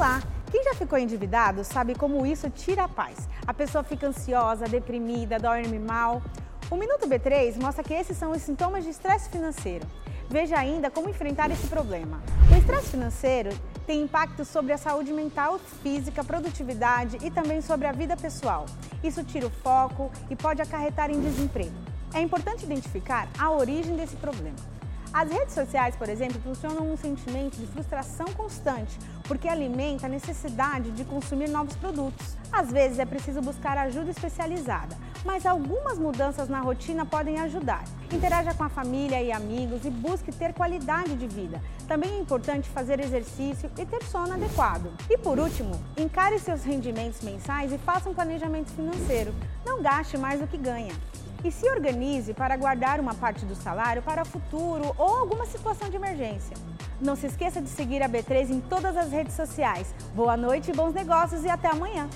Olá! Quem já ficou endividado sabe como isso tira a paz. A pessoa fica ansiosa, deprimida, dorme mal. O Minuto B3 mostra que esses são os sintomas de estresse financeiro. Veja ainda como enfrentar esse problema. O estresse financeiro tem impacto sobre a saúde mental, física, produtividade e também sobre a vida pessoal. Isso tira o foco e pode acarretar em desemprego. É importante identificar a origem desse problema. As redes sociais, por exemplo, funcionam um sentimento de frustração constante, porque alimenta a necessidade de consumir novos produtos. Às vezes é preciso buscar ajuda especializada, mas algumas mudanças na rotina podem ajudar. Interaja com a família e amigos e busque ter qualidade de vida. Também é importante fazer exercício e ter sono adequado. E por último, encare seus rendimentos mensais e faça um planejamento financeiro. Não gaste mais do que ganha e se organize para guardar uma parte do salário para futuro ou alguma situação de emergência. Não se esqueça de seguir a B3 em todas as redes sociais. Boa noite, bons negócios e até amanhã!